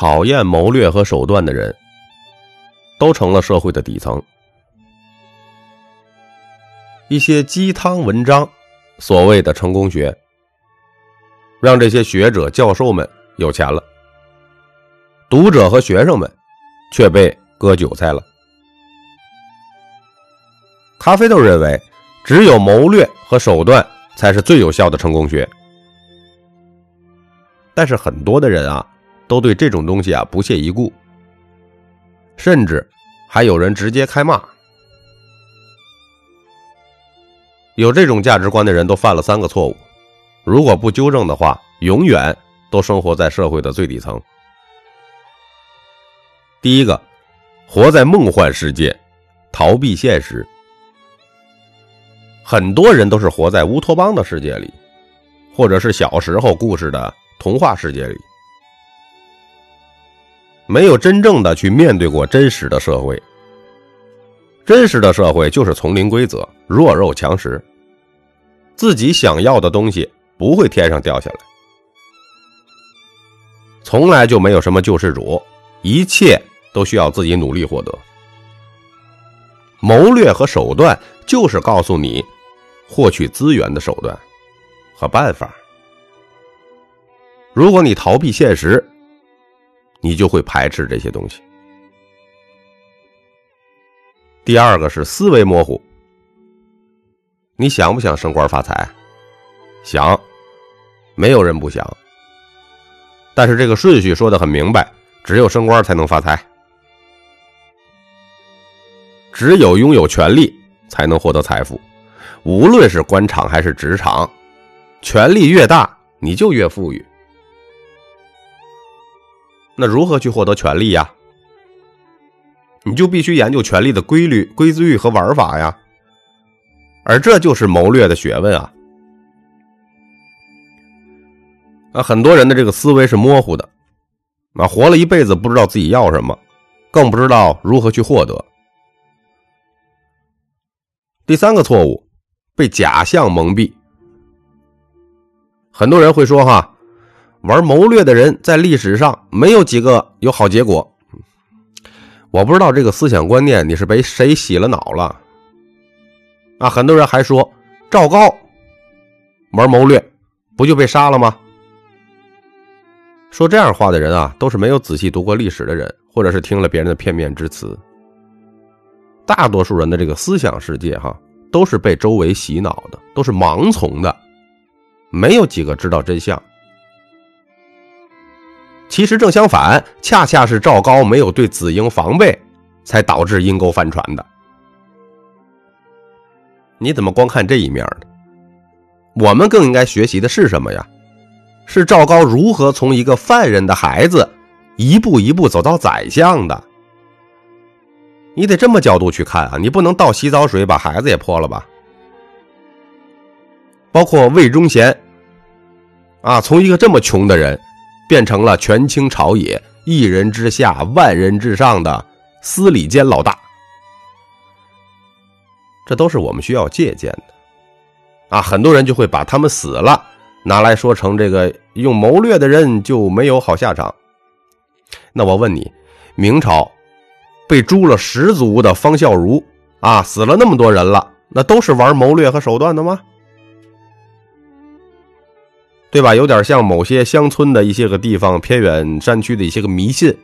讨厌谋略和手段的人，都成了社会的底层。一些鸡汤文章，所谓的成功学，让这些学者、教授们有钱了，读者和学生们却被割韭菜了。咖啡豆认为，只有谋略和手段才是最有效的成功学。但是很多的人啊，都对这种东西啊不屑一顾，甚至还有人直接开骂。有这种价值观的人都犯了三个错误，如果不纠正的话，永远都生活在社会的最底层。第一个，活在梦幻世界，逃避现实。很多人都是活在乌托邦的世界里，或者是小时候故事的童话世界里，没有真正的去面对过真实的社会。真实的社会就是丛林规则，弱肉强食。自己想要的东西不会天上掉下来，从来就没有什么救世主，一切都需要自己努力获得。谋略和手段就是告诉你。获取资源的手段和办法。如果你逃避现实，你就会排斥这些东西。第二个是思维模糊。你想不想升官发财？想，没有人不想。但是这个顺序说的很明白，只有升官才能发财，只有拥有权力才能获得财富。无论是官场还是职场，权力越大，你就越富裕。那如何去获得权力呀？你就必须研究权力的规律、规律和玩法呀。而这就是谋略的学问啊！啊，很多人的这个思维是模糊的，啊，活了一辈子不知道自己要什么，更不知道如何去获得。第三个错误。被假象蒙蔽，很多人会说：“哈，玩谋略的人在历史上没有几个有好结果。”我不知道这个思想观念你是被谁洗了脑了啊？很多人还说赵高玩谋略不就被杀了吗？说这样话的人啊，都是没有仔细读过历史的人，或者是听了别人的片面之词。大多数人的这个思想世界，哈。都是被周围洗脑的，都是盲从的，没有几个知道真相。其实正相反，恰恰是赵高没有对子婴防备，才导致阴沟翻船的。你怎么光看这一面呢？我们更应该学习的是什么呀？是赵高如何从一个犯人的孩子，一步一步走到宰相的。你得这么角度去看啊！你不能倒洗澡水把孩子也泼了吧？包括魏忠贤啊，从一个这么穷的人，变成了权倾朝野、一人之下、万人之上的司礼监老大，这都是我们需要借鉴的啊！很多人就会把他们死了拿来说成这个用谋略的人就没有好下场。那我问你，明朝？被诛了十族的方孝孺啊，死了那么多人了，那都是玩谋略和手段的吗？对吧？有点像某些乡村的一些个地方、偏远山区的一些个迷信，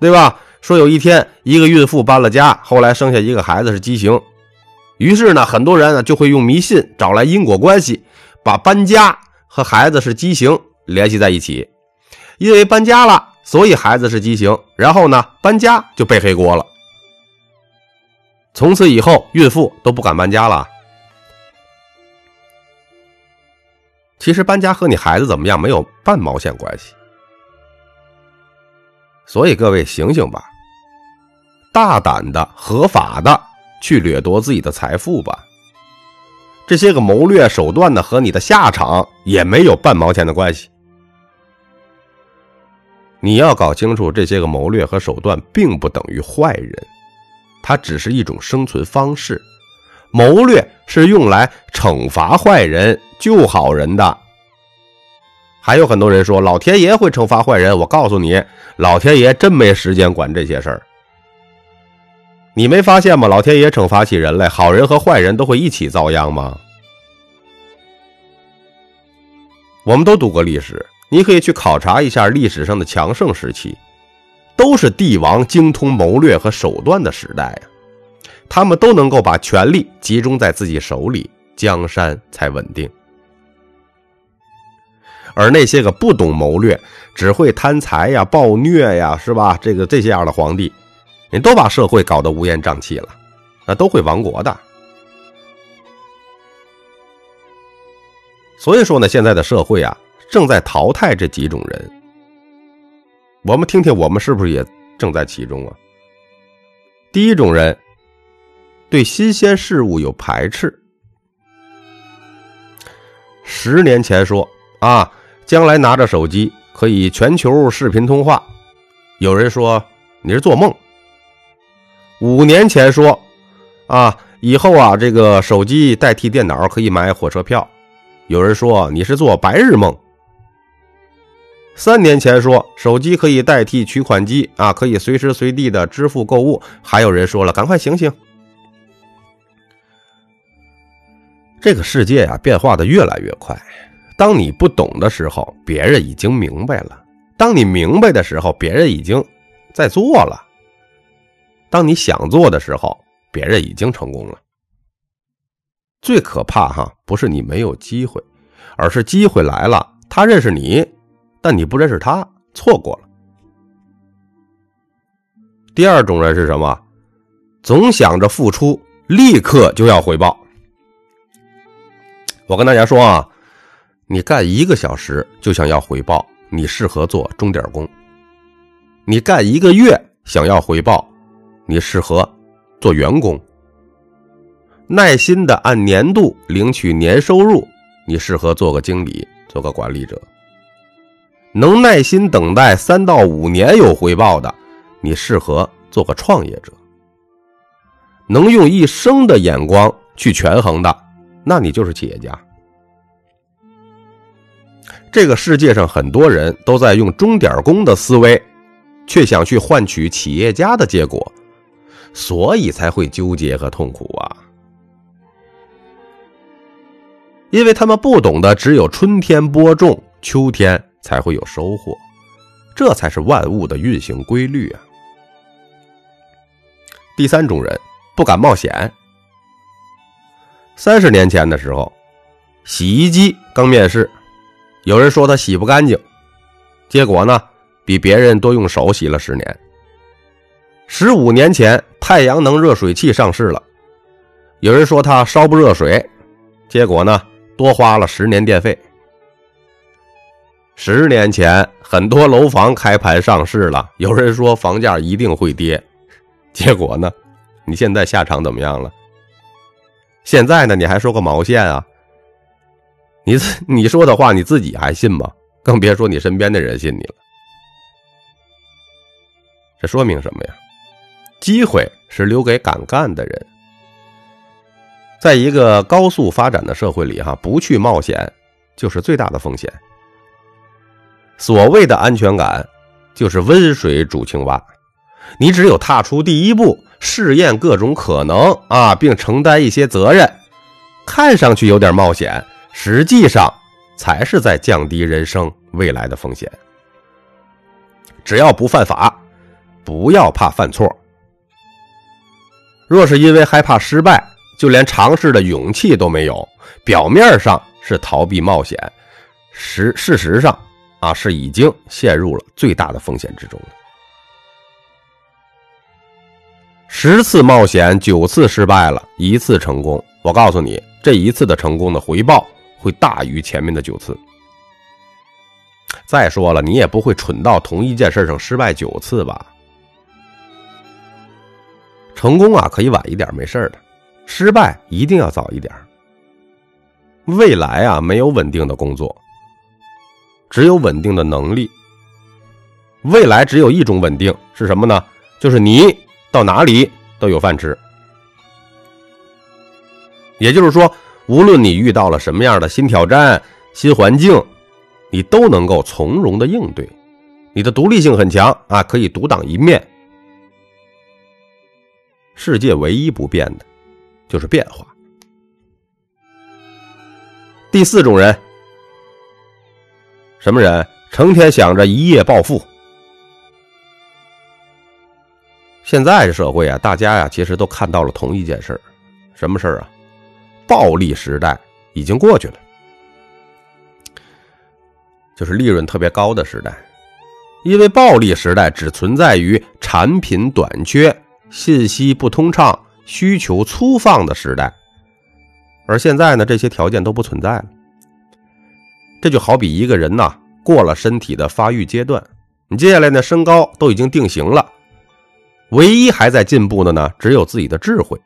对吧？说有一天一个孕妇搬了家，后来生下一个孩子是畸形，于是呢，很多人呢就会用迷信找来因果关系，把搬家和孩子是畸形联系在一起，因为搬家了。所以孩子是畸形，然后呢，搬家就背黑锅了。从此以后，孕妇都不敢搬家了。其实搬家和你孩子怎么样没有半毛钱关系。所以各位醒醒吧，大胆的、合法的去掠夺自己的财富吧。这些个谋略手段呢，和你的下场也没有半毛钱的关系。你要搞清楚，这些个谋略和手段并不等于坏人，它只是一种生存方式。谋略是用来惩罚坏人、救好人的。还有很多人说老天爷会惩罚坏人，我告诉你，老天爷真没时间管这些事儿。你没发现吗？老天爷惩罚起人来，好人和坏人都会一起遭殃吗？我们都读过历史，你可以去考察一下历史上的强盛时期，都是帝王精通谋略和手段的时代呀。他们都能够把权力集中在自己手里，江山才稳定。而那些个不懂谋略、只会贪财呀、暴虐呀，是吧？这个这些样的皇帝，你都把社会搞得乌烟瘴气了，那都会亡国的。所以说呢，现在的社会啊，正在淘汰这几种人。我们听听，我们是不是也正在其中啊？第一种人，对新鲜事物有排斥。十年前说啊。将来拿着手机可以全球视频通话，有人说你是做梦。五年前说，啊，以后啊这个手机代替电脑可以买火车票，有人说你是做白日梦。三年前说手机可以代替取款机啊，可以随时随地的支付购物，还有人说了赶快醒醒，这个世界呀变化的越来越快。当你不懂的时候，别人已经明白了；当你明白的时候，别人已经在做了；当你想做的时候，别人已经成功了。最可怕哈，不是你没有机会，而是机会来了，他认识你，但你不认识他，错过了。第二种人是什么？总想着付出，立刻就要回报。我跟大家说啊。你干一个小时就想要回报，你适合做钟点工；你干一个月想要回报，你适合做员工；耐心的按年度领取年收入，你适合做个经理，做个管理者；能耐心等待三到五年有回报的，你适合做个创业者；能用一生的眼光去权衡的，那你就是企业家。这个世界上很多人都在用钟点工的思维，却想去换取企业家的结果，所以才会纠结和痛苦啊！因为他们不懂得，只有春天播种，秋天才会有收获，这才是万物的运行规律啊！第三种人不敢冒险。三十年前的时候，洗衣机刚面世。有人说他洗不干净，结果呢，比别人多用手洗了十年。十五年前，太阳能热水器上市了，有人说他烧不热水，结果呢，多花了十年电费。十年前，很多楼房开盘上市了，有人说房价一定会跌，结果呢，你现在下场怎么样了？现在呢，你还说个毛线啊？你你说的话你自己还信吗？更别说你身边的人信你了。这说明什么呀？机会是留给敢干的人。在一个高速发展的社会里，哈，不去冒险就是最大的风险。所谓的安全感，就是温水煮青蛙。你只有踏出第一步，试验各种可能啊，并承担一些责任，看上去有点冒险。实际上，才是在降低人生未来的风险。只要不犯法，不要怕犯错。若是因为害怕失败，就连尝试的勇气都没有，表面上是逃避冒险，实事实上啊是已经陷入了最大的风险之中了。十次冒险，九次失败了，一次成功。我告诉你，这一次的成功的回报。会大于前面的九次。再说了，你也不会蠢到同一件事上失败九次吧？成功啊，可以晚一点，没事的；失败一定要早一点。未来啊，没有稳定的工作，只有稳定的能力。未来只有一种稳定，是什么呢？就是你到哪里都有饭吃。也就是说。无论你遇到了什么样的新挑战、新环境，你都能够从容的应对，你的独立性很强啊，可以独当一面。世界唯一不变的，就是变化。第四种人，什么人？成天想着一夜暴富。现在社会啊，大家呀，其实都看到了同一件事儿，什么事儿啊？暴利时代已经过去了，就是利润特别高的时代。因为暴利时代只存在于产品短缺、信息不通畅、需求粗放的时代，而现在呢，这些条件都不存在了。这就好比一个人呐，过了身体的发育阶段，你接下来呢，身高都已经定型了。唯一还在进步的呢，只有自己的智慧。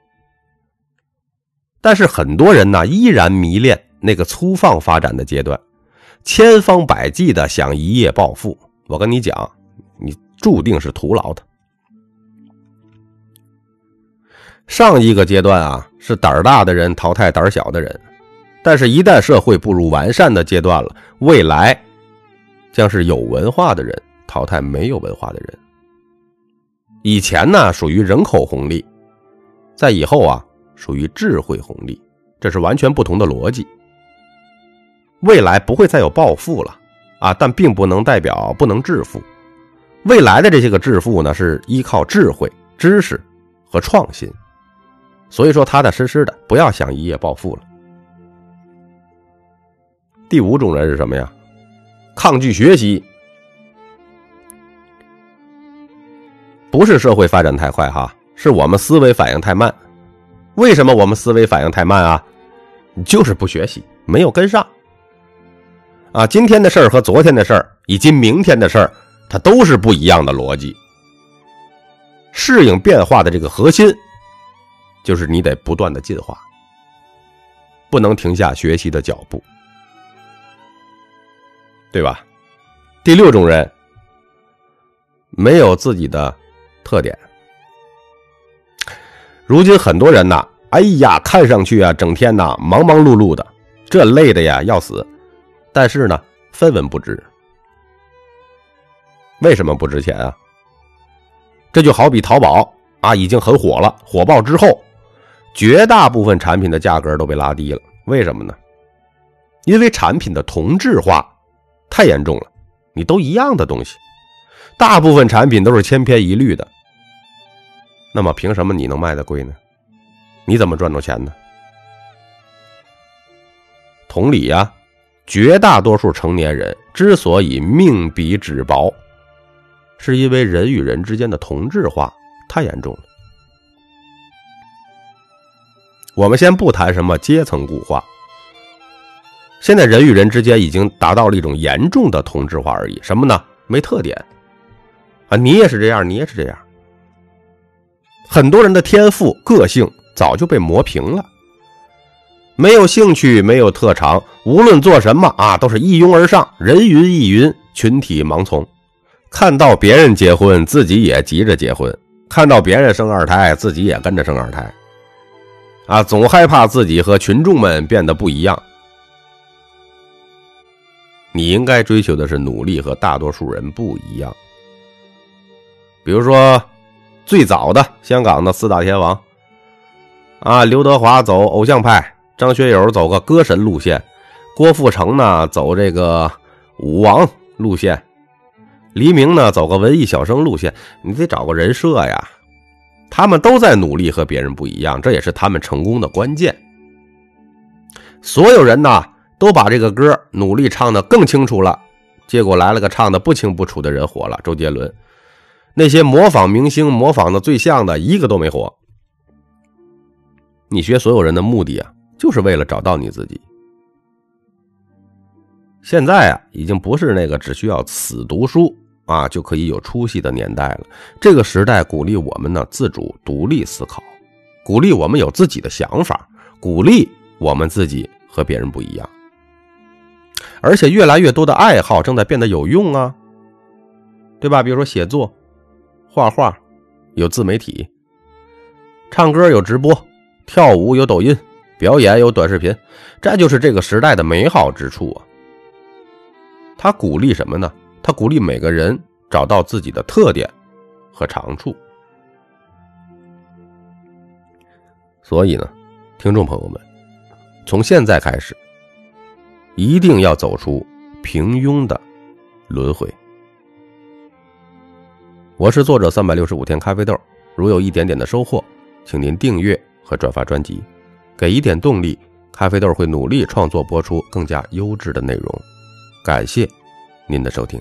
但是很多人呢，依然迷恋那个粗放发展的阶段，千方百计的想一夜暴富。我跟你讲，你注定是徒劳的。上一个阶段啊，是胆儿大的人淘汰胆儿小的人，但是，一旦社会步入完善的阶段了，未来将是有文化的人淘汰没有文化的人。以前呢属于人口红利，在以后啊属于智慧红利，这是完全不同的逻辑。未来不会再有暴富了啊，但并不能代表不能致富。未来的这些个致富呢，是依靠智慧、知识和创新，所以说踏踏实实的，不要想一夜暴富了。第五种人是什么呀？抗拒学习。不是社会发展太快哈，是我们思维反应太慢。为什么我们思维反应太慢啊？就是不学习，没有跟上。啊，今天的事儿和昨天的事儿，以及明天的事儿，它都是不一样的逻辑。适应变化的这个核心，就是你得不断的进化，不能停下学习的脚步，对吧？第六种人，没有自己的。特点，如今很多人呐，哎呀，看上去啊，整天呐忙忙碌碌的，这累的呀要死，但是呢，分文不值。为什么不值钱啊？这就好比淘宝啊，已经很火了，火爆之后，绝大部分产品的价格都被拉低了。为什么呢？因为产品的同质化太严重了，你都一样的东西。大部分产品都是千篇一律的，那么凭什么你能卖的贵呢？你怎么赚到钱呢？同理呀，绝大多数成年人之所以命比纸薄，是因为人与人之间的同质化太严重了。我们先不谈什么阶层固化，现在人与人之间已经达到了一种严重的同质化而已。什么呢？没特点。啊，你也是这样，你也是这样。很多人的天赋、个性早就被磨平了，没有兴趣，没有特长，无论做什么啊，都是一拥而上，人云亦云，群体盲从。看到别人结婚，自己也急着结婚；看到别人生二胎，自己也跟着生二胎。啊，总害怕自己和群众们变得不一样。你应该追求的是努力和大多数人不一样。比如说，最早的香港的四大天王，啊，刘德华走偶像派，张学友走个歌神路线，郭富城呢走这个舞王路线，黎明呢走个文艺小生路线，你得找个人设呀。他们都在努力和别人不一样，这也是他们成功的关键。所有人呢都把这个歌努力唱得更清楚了，结果来了个唱得不清不楚的人火了，周杰伦。那些模仿明星模仿的最像的一个都没火。你学所有人的目的啊，就是为了找到你自己。现在啊，已经不是那个只需要死读书啊就可以有出息的年代了。这个时代鼓励我们呢自主独立思考，鼓励我们有自己的想法，鼓励我们自己和别人不一样。而且越来越多的爱好正在变得有用啊，对吧？比如说写作。画画，有自媒体；唱歌有直播，跳舞有抖音，表演有短视频，这就是这个时代的美好之处啊！他鼓励什么呢？他鼓励每个人找到自己的特点和长处。所以呢，听众朋友们，从现在开始，一定要走出平庸的轮回。我是作者三百六十五天咖啡豆，如有一点点的收获，请您订阅和转发专辑，给一点动力，咖啡豆会努力创作播出更加优质的内容。感谢您的收听。